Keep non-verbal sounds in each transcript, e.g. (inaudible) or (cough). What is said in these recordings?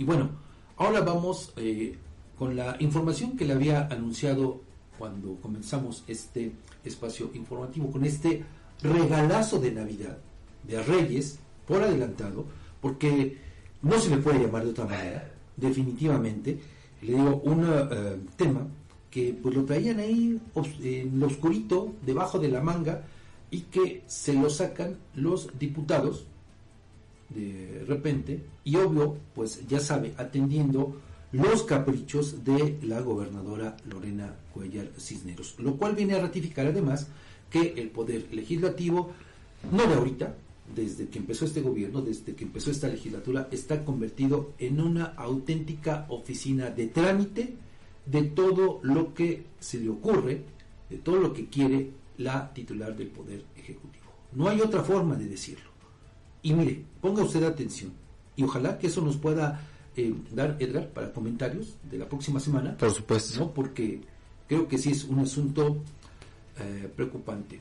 Y bueno, ahora vamos eh, con la información que le había anunciado cuando comenzamos este espacio informativo, con este regalazo de Navidad de Reyes por adelantado, porque no se le puede llamar de otra manera, definitivamente. Le digo, un eh, tema que pues lo traían ahí en lo oscurito, debajo de la manga, y que se lo sacan los diputados de repente, y obvio, pues ya sabe, atendiendo los caprichos de la gobernadora Lorena Cuellar Cisneros, lo cual viene a ratificar además que el poder legislativo, no de ahorita, desde que empezó este gobierno, desde que empezó esta legislatura, está convertido en una auténtica oficina de trámite de todo lo que se le ocurre, de todo lo que quiere la titular del Poder Ejecutivo. No hay otra forma de decirlo. Y mire, ponga usted atención, y ojalá que eso nos pueda eh, dar, Edgar, para comentarios de la próxima semana. Por supuesto. ¿no? Porque creo que sí es un asunto eh, preocupante.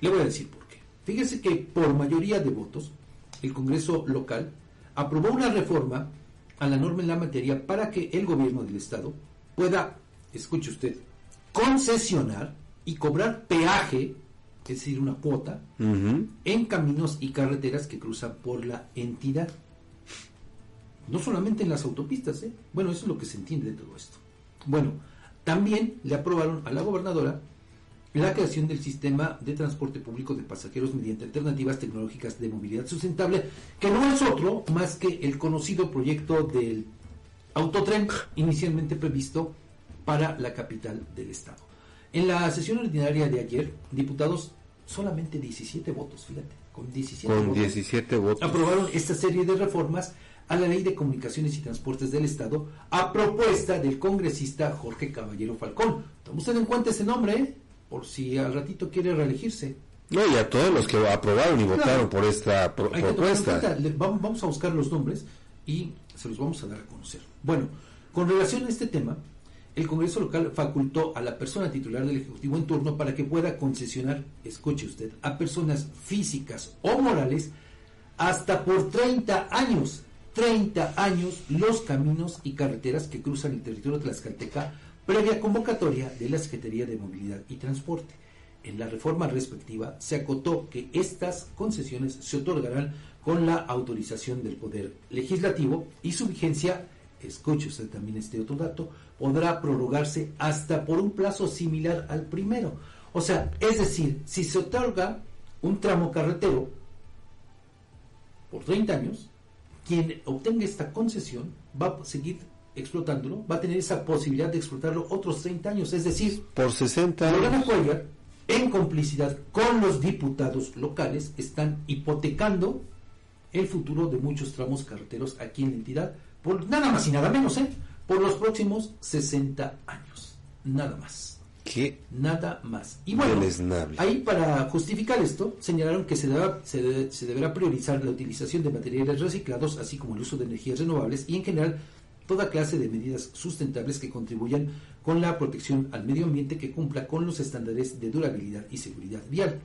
Le voy a decir por qué. Fíjese que por mayoría de votos, el Congreso local aprobó una reforma a la norma en la materia para que el gobierno del Estado pueda, escuche usted, concesionar y cobrar peaje, es decir, una cuota, en caminos y carreteras que cruzan por la entidad. No solamente en las autopistas, ¿eh? bueno, eso es lo que se entiende de todo esto. Bueno, también le aprobaron a la gobernadora la creación del sistema de transporte público de pasajeros mediante alternativas tecnológicas de movilidad sustentable, que no es otro más que el conocido proyecto del autotren inicialmente previsto para la capital del estado. En la sesión ordinaria de ayer, diputados solamente 17 votos, fíjate, con 17, con votos, 17 votos aprobaron esta serie de reformas a la Ley de Comunicaciones y Transportes del Estado a propuesta del congresista Jorge Caballero Falcón. Toma usted en cuenta ese nombre, ¿eh? por si al ratito quiere reelegirse. No, y a todos los que aprobaron y votaron por esta pro- propuesta. vamos a buscar los nombres y se los vamos a dar a conocer. Bueno, con relación a este tema, el Congreso local facultó a la persona titular del Ejecutivo en turno para que pueda concesionar, escuche usted, a personas físicas o morales hasta por 30 años, 30 años los caminos y carreteras que cruzan el territorio tlaxcalteca previa convocatoria de la Secretaría de Movilidad y Transporte. En la reforma respectiva se acotó que estas concesiones se otorgarán con la autorización del Poder Legislativo y su vigencia, escuche usted también este otro dato, podrá prorrogarse hasta por un plazo similar al primero. O sea, es decir, si se otorga un tramo carretero por 30 años, quien obtenga esta concesión va a seguir explotándolo, va a tener esa posibilidad de explotarlo otros 30 años. Es decir, Por 60 Lorena años. Cuellar, en complicidad con los diputados locales, están hipotecando el futuro de muchos tramos carreteros aquí en la entidad, por nada más y nada menos, ¿eh? Por los próximos 60 años. Nada más. Qué Nada más. Y bueno, deleznable. ahí para justificar esto, señalaron que se, deba- se, de- se deberá priorizar la utilización de materiales reciclados, así como el uso de energías renovables y en general toda clase de medidas sustentables que contribuyan con la protección al medio ambiente que cumpla con los estándares de durabilidad y seguridad vial.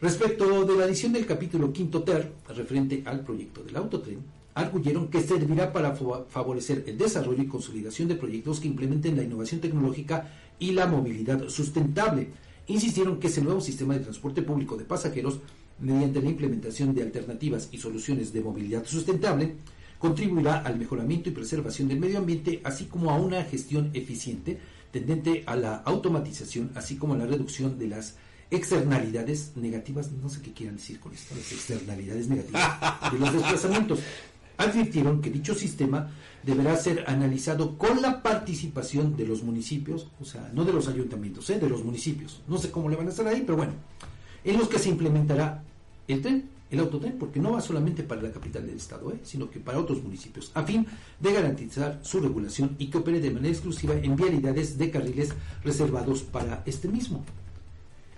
Respecto de la adición del capítulo quinto ter, referente al proyecto del autotren, arguyeron que servirá para fa- favorecer el desarrollo y consolidación de proyectos que implementen la innovación tecnológica y la movilidad sustentable. Insistieron que ese nuevo sistema de transporte público de pasajeros, mediante la implementación de alternativas y soluciones de movilidad sustentable, contribuirá al mejoramiento y preservación del medio ambiente, así como a una gestión eficiente tendente a la automatización, así como a la reducción de las externalidades negativas, no sé qué quieran decir con esto, las externalidades negativas de los desplazamientos. Advirtieron que dicho sistema deberá ser analizado con la participación de los municipios, o sea, no de los ayuntamientos, ¿eh? de los municipios. No sé cómo le van a estar ahí, pero bueno, en los que se implementará el tren, el autotren, porque no va solamente para la capital del estado, ¿eh? sino que para otros municipios, a fin de garantizar su regulación y que opere de manera exclusiva en vialidades de carriles reservados para este mismo.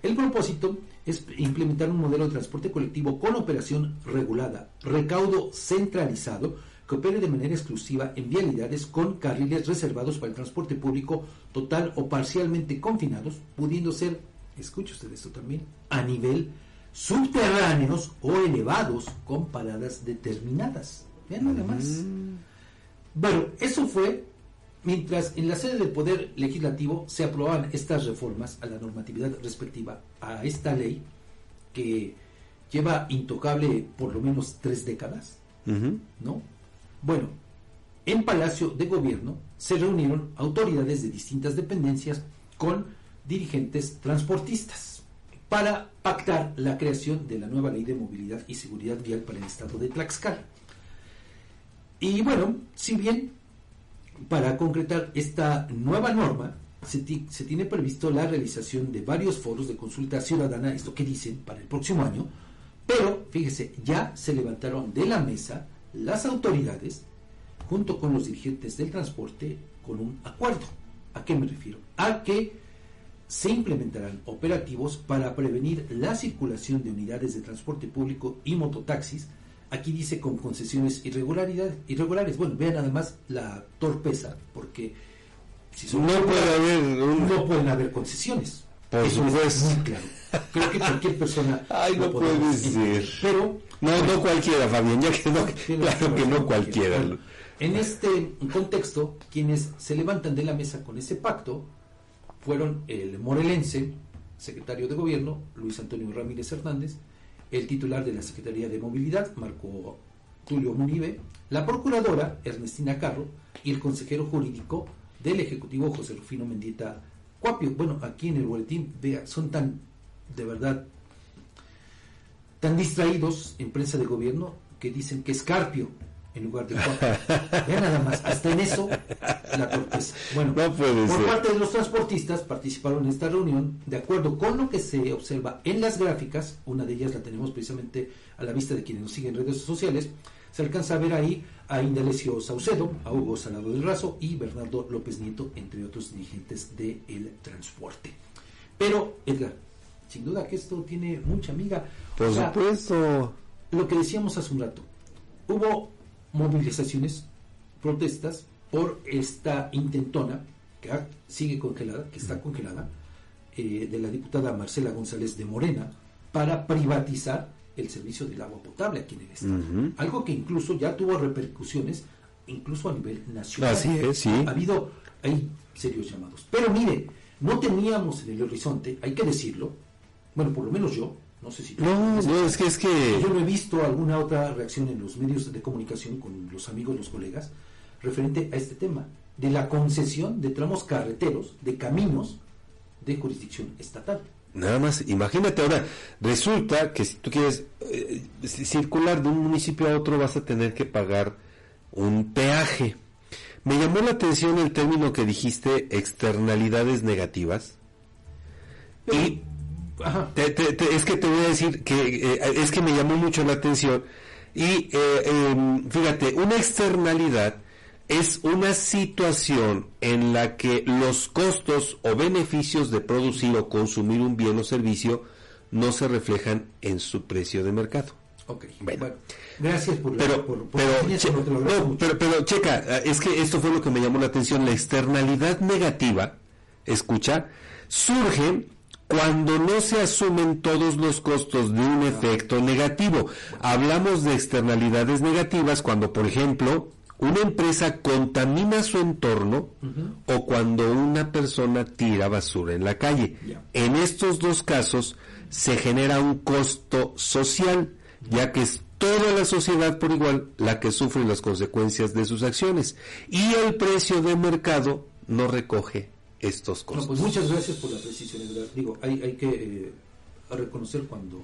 El propósito es implementar un modelo de transporte colectivo con operación regulada, recaudo centralizado, que opere de manera exclusiva en vialidades con carriles reservados para el transporte público total o parcialmente confinados, pudiendo ser, escuche usted esto también, a nivel subterráneos o elevados con paradas determinadas. Vean nada más. Bueno, eso fue mientras en la sede del Poder Legislativo se aprobaban estas reformas a la normatividad respectiva a esta ley que lleva intocable por lo menos tres décadas, ¿no? Bueno, en Palacio de Gobierno se reunieron autoridades de distintas dependencias con dirigentes transportistas para pactar la creación de la nueva ley de movilidad y seguridad vial para el estado de Tlaxcala. Y bueno, si bien para concretar esta nueva norma se, se, tiene previsto la realización de varios foros de consulta ciudadana, esto que dicen, para el próximo año, pero fíjese, ya se levantaron de la mesa las autoridades junto con los dirigentes del transporte con un acuerdo. ¿A qué me refiero? A que se implementarán operativos para prevenir la circulación de unidades de transporte público y mototaxis. Aquí dice con concesiones irregulares. Bueno, vean además la torpeza, porque si son no, puede haber no pueden haber concesiones. Por supuesto. muy claro. Creo que cualquier persona. (laughs) Ay, no puede decir. Pero. No, no cualquiera, Fabián, ya que no, (laughs) claro que no cualquiera. En este contexto, quienes se levantan de la mesa con ese pacto fueron el morelense, secretario de Gobierno, Luis Antonio Ramírez Hernández, el titular de la Secretaría de Movilidad, Marco Tulio Munive, la procuradora, Ernestina Carro, y el consejero jurídico del Ejecutivo, José Rufino Mendieta Cuapio. Bueno, aquí en el boletín, vea, son tan, de verdad, tan distraídos en prensa de gobierno que dicen que es Carpio en lugar de cuatro. Vean nada más, hasta en eso la torpeza. Bueno, por parte de los transportistas participaron en esta reunión de acuerdo con lo que se observa en las gráficas, una de ellas la tenemos precisamente a la vista de quienes nos siguen en redes sociales, se alcanza a ver ahí a Indalecio Saucedo, a Hugo Salado del Razo y Bernardo López Nieto, entre otros dirigentes del transporte. Pero, Edgar, sin duda que esto tiene mucha amiga. Por supuesto. Lo que decíamos hace un rato, hubo movilizaciones, protestas por esta intentona que sigue congelada, que está congelada, eh, de la diputada Marcela González de Morena para privatizar el servicio del agua potable aquí en el estado. Algo que incluso ya tuvo repercusiones incluso a nivel nacional. Así es, sí. Ha habido, hay serios llamados. Pero mire, no teníamos en el horizonte, hay que decirlo, bueno, por lo menos yo, no sé si... No, no, es que es que... Yo no he visto alguna otra reacción en los medios de comunicación con los amigos, los colegas, referente a este tema, de la concesión de tramos carreteros, de caminos de jurisdicción estatal. Nada más, imagínate ahora, resulta que si tú quieres eh, circular de un municipio a otro vas a tener que pagar un peaje. Me llamó la atención el término que dijiste, externalidades negativas. y es que te voy a decir que eh, es que me llamó mucho la atención. Y eh, em, fíjate, una externalidad es una situación en la que los costos o beneficios de producir o consumir un bien o servicio no se reflejan en su precio de mercado. Ok, bueno, gracias por, pero, pero, pero, pero checa, es que esto fue lo que me llamó la atención, la externalidad negativa, escucha, surge cuando no se asumen todos los costos de un efecto negativo. Hablamos de externalidades negativas cuando, por ejemplo, una empresa contamina su entorno o cuando una persona tira basura en la calle. En estos dos casos se genera un costo social, ya que es toda la sociedad por igual la que sufre las consecuencias de sus acciones y el precio de mercado no recoge estos costos. pues muchas gracias por la precisión. Digo, hay, hay que eh, reconocer cuando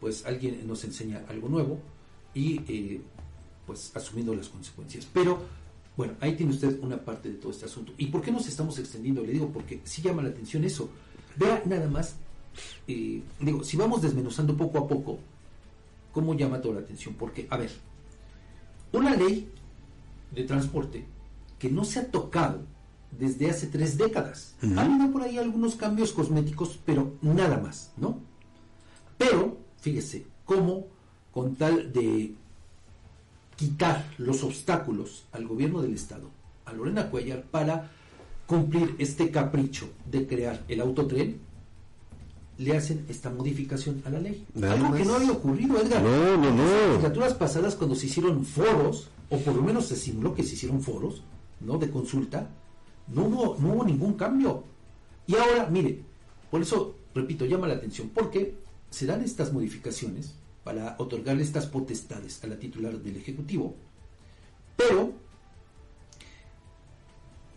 pues alguien nos enseña algo nuevo y eh, pues asumiendo las consecuencias. Pero bueno, ahí tiene usted una parte de todo este asunto. ¿Y por qué nos estamos extendiendo? Le digo, porque sí llama la atención eso. Vea nada más, eh, digo, si vamos desmenuzando poco a poco, ¿cómo llama toda la atención? Porque, a ver, una ley de transporte que no se ha tocado desde hace tres décadas. Ha habido por ahí algunos cambios cosméticos, pero nada más, ¿no? Pero, fíjese, cómo con tal de quitar los obstáculos al gobierno del Estado, a Lorena Cuellar, para cumplir este capricho de crear el autotren, le hacen esta modificación a la ley. Algo que no había ocurrido, Edgar. No, no, no. En legislaturas pasadas, cuando se hicieron foros o por lo menos se simuló que se hicieron foros, ¿no? De consulta, no hubo, no hubo ningún cambio. Y ahora, mire, por eso, repito, llama la atención, porque se dan estas modificaciones para otorgarle estas potestades a la titular del Ejecutivo, pero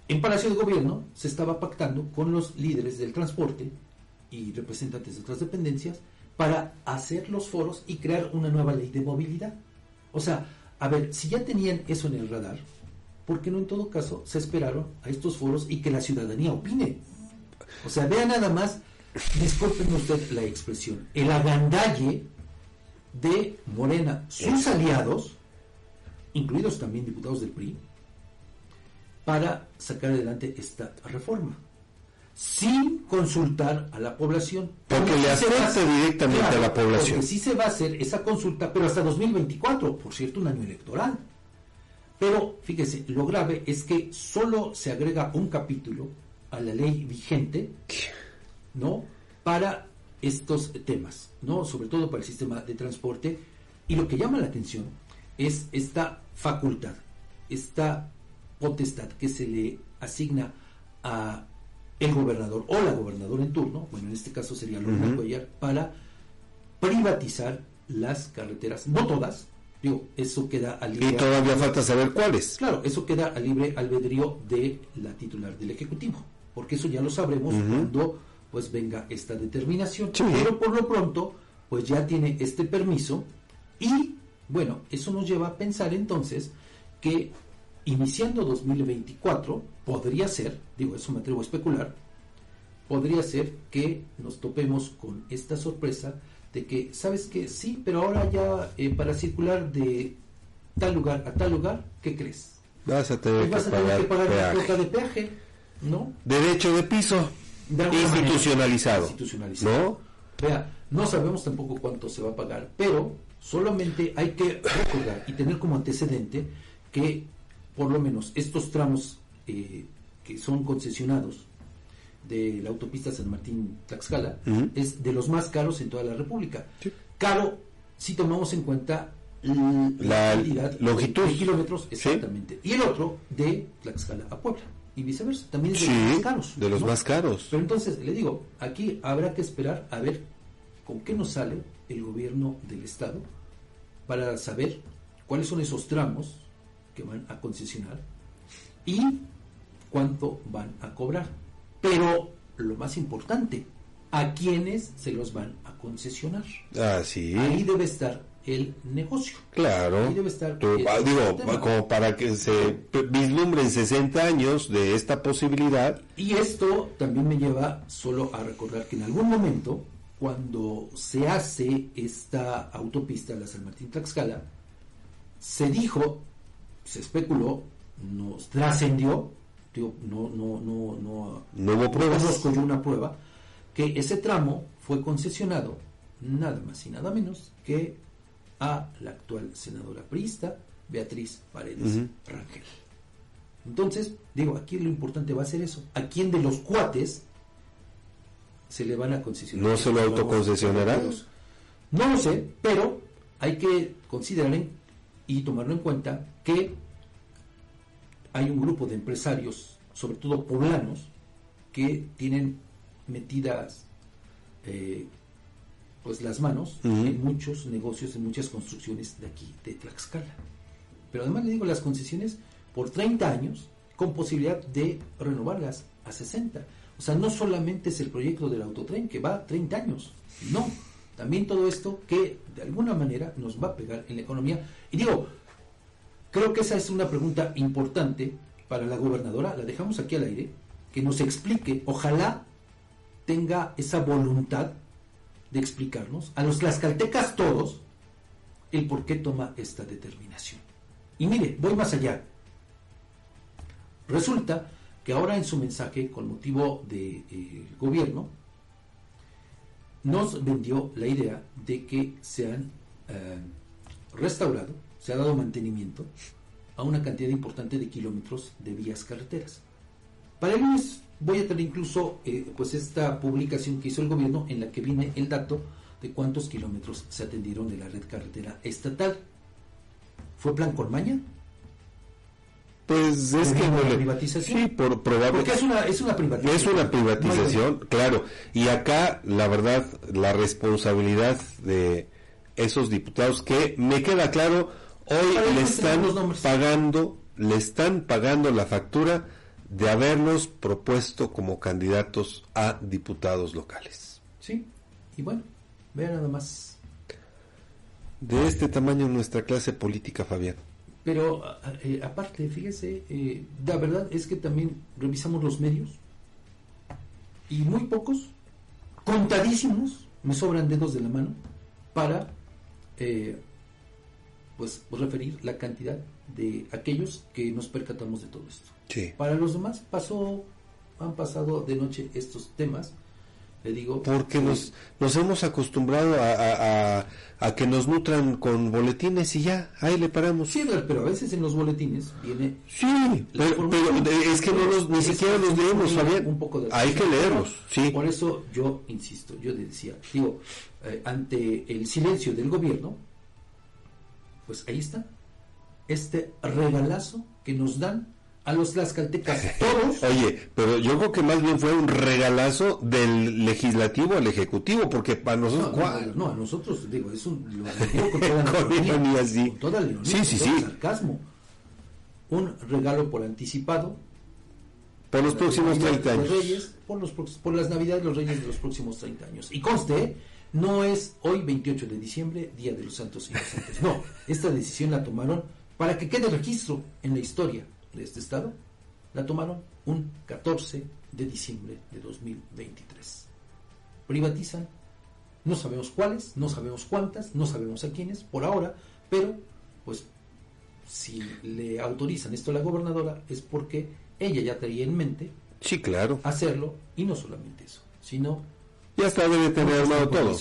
en Palacio de Gobierno se estaba pactando con los líderes del transporte y representantes de otras dependencias para hacer los foros y crear una nueva ley de movilidad. O sea, a ver, si ya tenían eso en el radar, ¿por qué no en todo caso se esperaron a estos foros y que la ciudadanía opine? O sea, vea nada más, disculpen usted la expresión, el agandalle de Morena, sus aliados, incluidos también diputados del PRI, para sacar adelante esta reforma sin consultar a la población. Porque le afecta directamente a la población. Porque sí se va a hacer esa consulta, pero hasta 2024, por cierto, un año electoral. Pero fíjese, lo grave es que solo se agrega un capítulo a la ley vigente, ¿no? Para estos temas, ¿no? Sobre todo para el sistema de transporte. Y lo que llama la atención es esta facultad, esta potestad que se le asigna a el gobernador o la gobernadora en turno, bueno, en este caso sería Lorena Cuellar, para privatizar las carreteras, no todas, digo, eso queda al libre. Y todavía falta saber cuáles. Claro, eso queda al libre albedrío de la titular del Ejecutivo, porque eso ya lo sabremos cuando pues venga esta determinación. Pero por lo pronto, pues ya tiene este permiso y bueno, eso nos lleva a pensar entonces que iniciando 2024, podría ser, digo, eso me atrevo a especular, podría ser que nos topemos con esta sorpresa de que, ¿sabes qué? Sí, pero ahora ya eh, para circular de tal lugar a tal lugar, ¿qué crees? Vas a tener, pues que, pagar una cuota de peaje, ¿no? Derecho de piso, institucionalizado, institucionalizado. ¿no? Vea, no sabemos tampoco cuánto se va a pagar, pero solamente hay que recordar y tener como antecedente que por lo menos estos tramos eh, que son concesionados de la autopista San Martín Tlaxcala es de los más caros en toda la República. Caro si tomamos en cuenta la, cantidad longitud. de kilómetros exactamente. Y el otro de Tlaxcala a Puebla y viceversa. También es de los más caros de los más caros. Pero entonces le digo aquí habrá que esperar a ver con qué nos sale el gobierno del estado para saber cuáles son esos tramos que van a concesionar y cuánto van a cobrar. Pero lo más importante, a quiénes se los van a concesionar. Ah, sí. Ahí debe estar el negocio. Claro. Ahí debe estar. Ah, digo, como para que se vislumbren 60 años de esta posibilidad. Y esto también me lleva solo a recordar que en algún momento, cuando se hace esta autopista, la San Martín Tlaxcala, se dijo se especuló, nos trascendió, digo, no, no, no, no, no hubo pruebas. conozco una prueba, que ese tramo fue concesionado nada más y nada menos que a la actual senadora priista Beatriz Paredes Rangel. Entonces, digo, aquí lo importante va a ser eso. ¿A quién de los cuates se le van a concesionar? ¿No se lo autoconcesionará? No lo sé, pero hay que considerar y tomarlo en cuenta que hay un grupo de empresarios, sobre todo poblanos, que tienen metidas eh, pues las manos en muchos negocios, en muchas construcciones de aquí, de Tlaxcala. Pero además le digo, las concesiones por 30 años, con posibilidad de renovarlas a 60. O sea, no solamente es el proyecto del autotren que va a 30 años, no, también todo esto que de alguna manera nos va a pegar en la economía. Y digo, creo que esa es una pregunta importante para la gobernadora, la dejamos aquí al aire, que nos explique, ojalá tenga esa voluntad de explicarnos a los tlaxcaltecas todos el por qué toma esta determinación. Y mire, voy más allá. Resulta que ahora en su mensaje con motivo del de, eh, gobierno, nos vendió la idea de que se han eh, restaurado, se ha dado mantenimiento a una cantidad importante de kilómetros de vías carreteras. Para el lunes voy a tener incluso eh, pues esta publicación que hizo el gobierno en la que viene el dato de cuántos kilómetros se atendieron de la red carretera estatal. ¿Fue plan con maña? Pues es que no le... privatización. Sí, por probable. Porque es una, es una privatización. Es una privatización, claro. Y acá, la verdad, la responsabilidad de esos diputados que me queda claro, hoy le están pagando, le están pagando la factura de haberlos propuesto como candidatos a diputados locales. Sí, y bueno, vean nada más. De este tamaño nuestra clase política, Fabián. Pero eh, aparte, fíjese, eh, la verdad es que también revisamos los medios y muy pocos, contadísimos, me sobran dedos de la mano para eh, pues referir la cantidad de aquellos que nos percatamos de todo esto. Para los demás pasó, han pasado de noche estos temas le digo porque nos nos hemos acostumbrado a, a, que nos nutran con boletines y ya ahí le paramos. Sí pero a veces en los boletines viene sí pero, es que no los ni siquiera los leemos Fabián un poco hay que leerlos sí. Por eso yo insisto yo decía digo eh, ante el silencio del gobierno pues ahí está este regalazo que nos dan a los tlaxcaltecas (laughs) todos. Oye, pero yo creo que más bien fue un regalazo del legislativo al ejecutivo, porque para nosotros. No, no, a nosotros, digo, es un. Lo (laughs) con toda sí. toda sí, sí, sí. sarcasmo. Un regalo por anticipado. Por los próximos 30 años. Reyes, por, los, por las Navidades, los Reyes de los próximos 30 años. Y conste, no es hoy 28 de diciembre, Día de los Santos Inocentes. No, esta decisión la tomaron para que quede registro en la historia de este estado la tomaron un 14 de diciembre de 2023. Privatizan, no sabemos cuáles, no sabemos cuántas, no sabemos a quiénes por ahora, pero pues si le autorizan esto a la gobernadora es porque ella ya tenía en mente sí, claro. hacerlo y no solamente eso, sino ya está debe tener armado todo.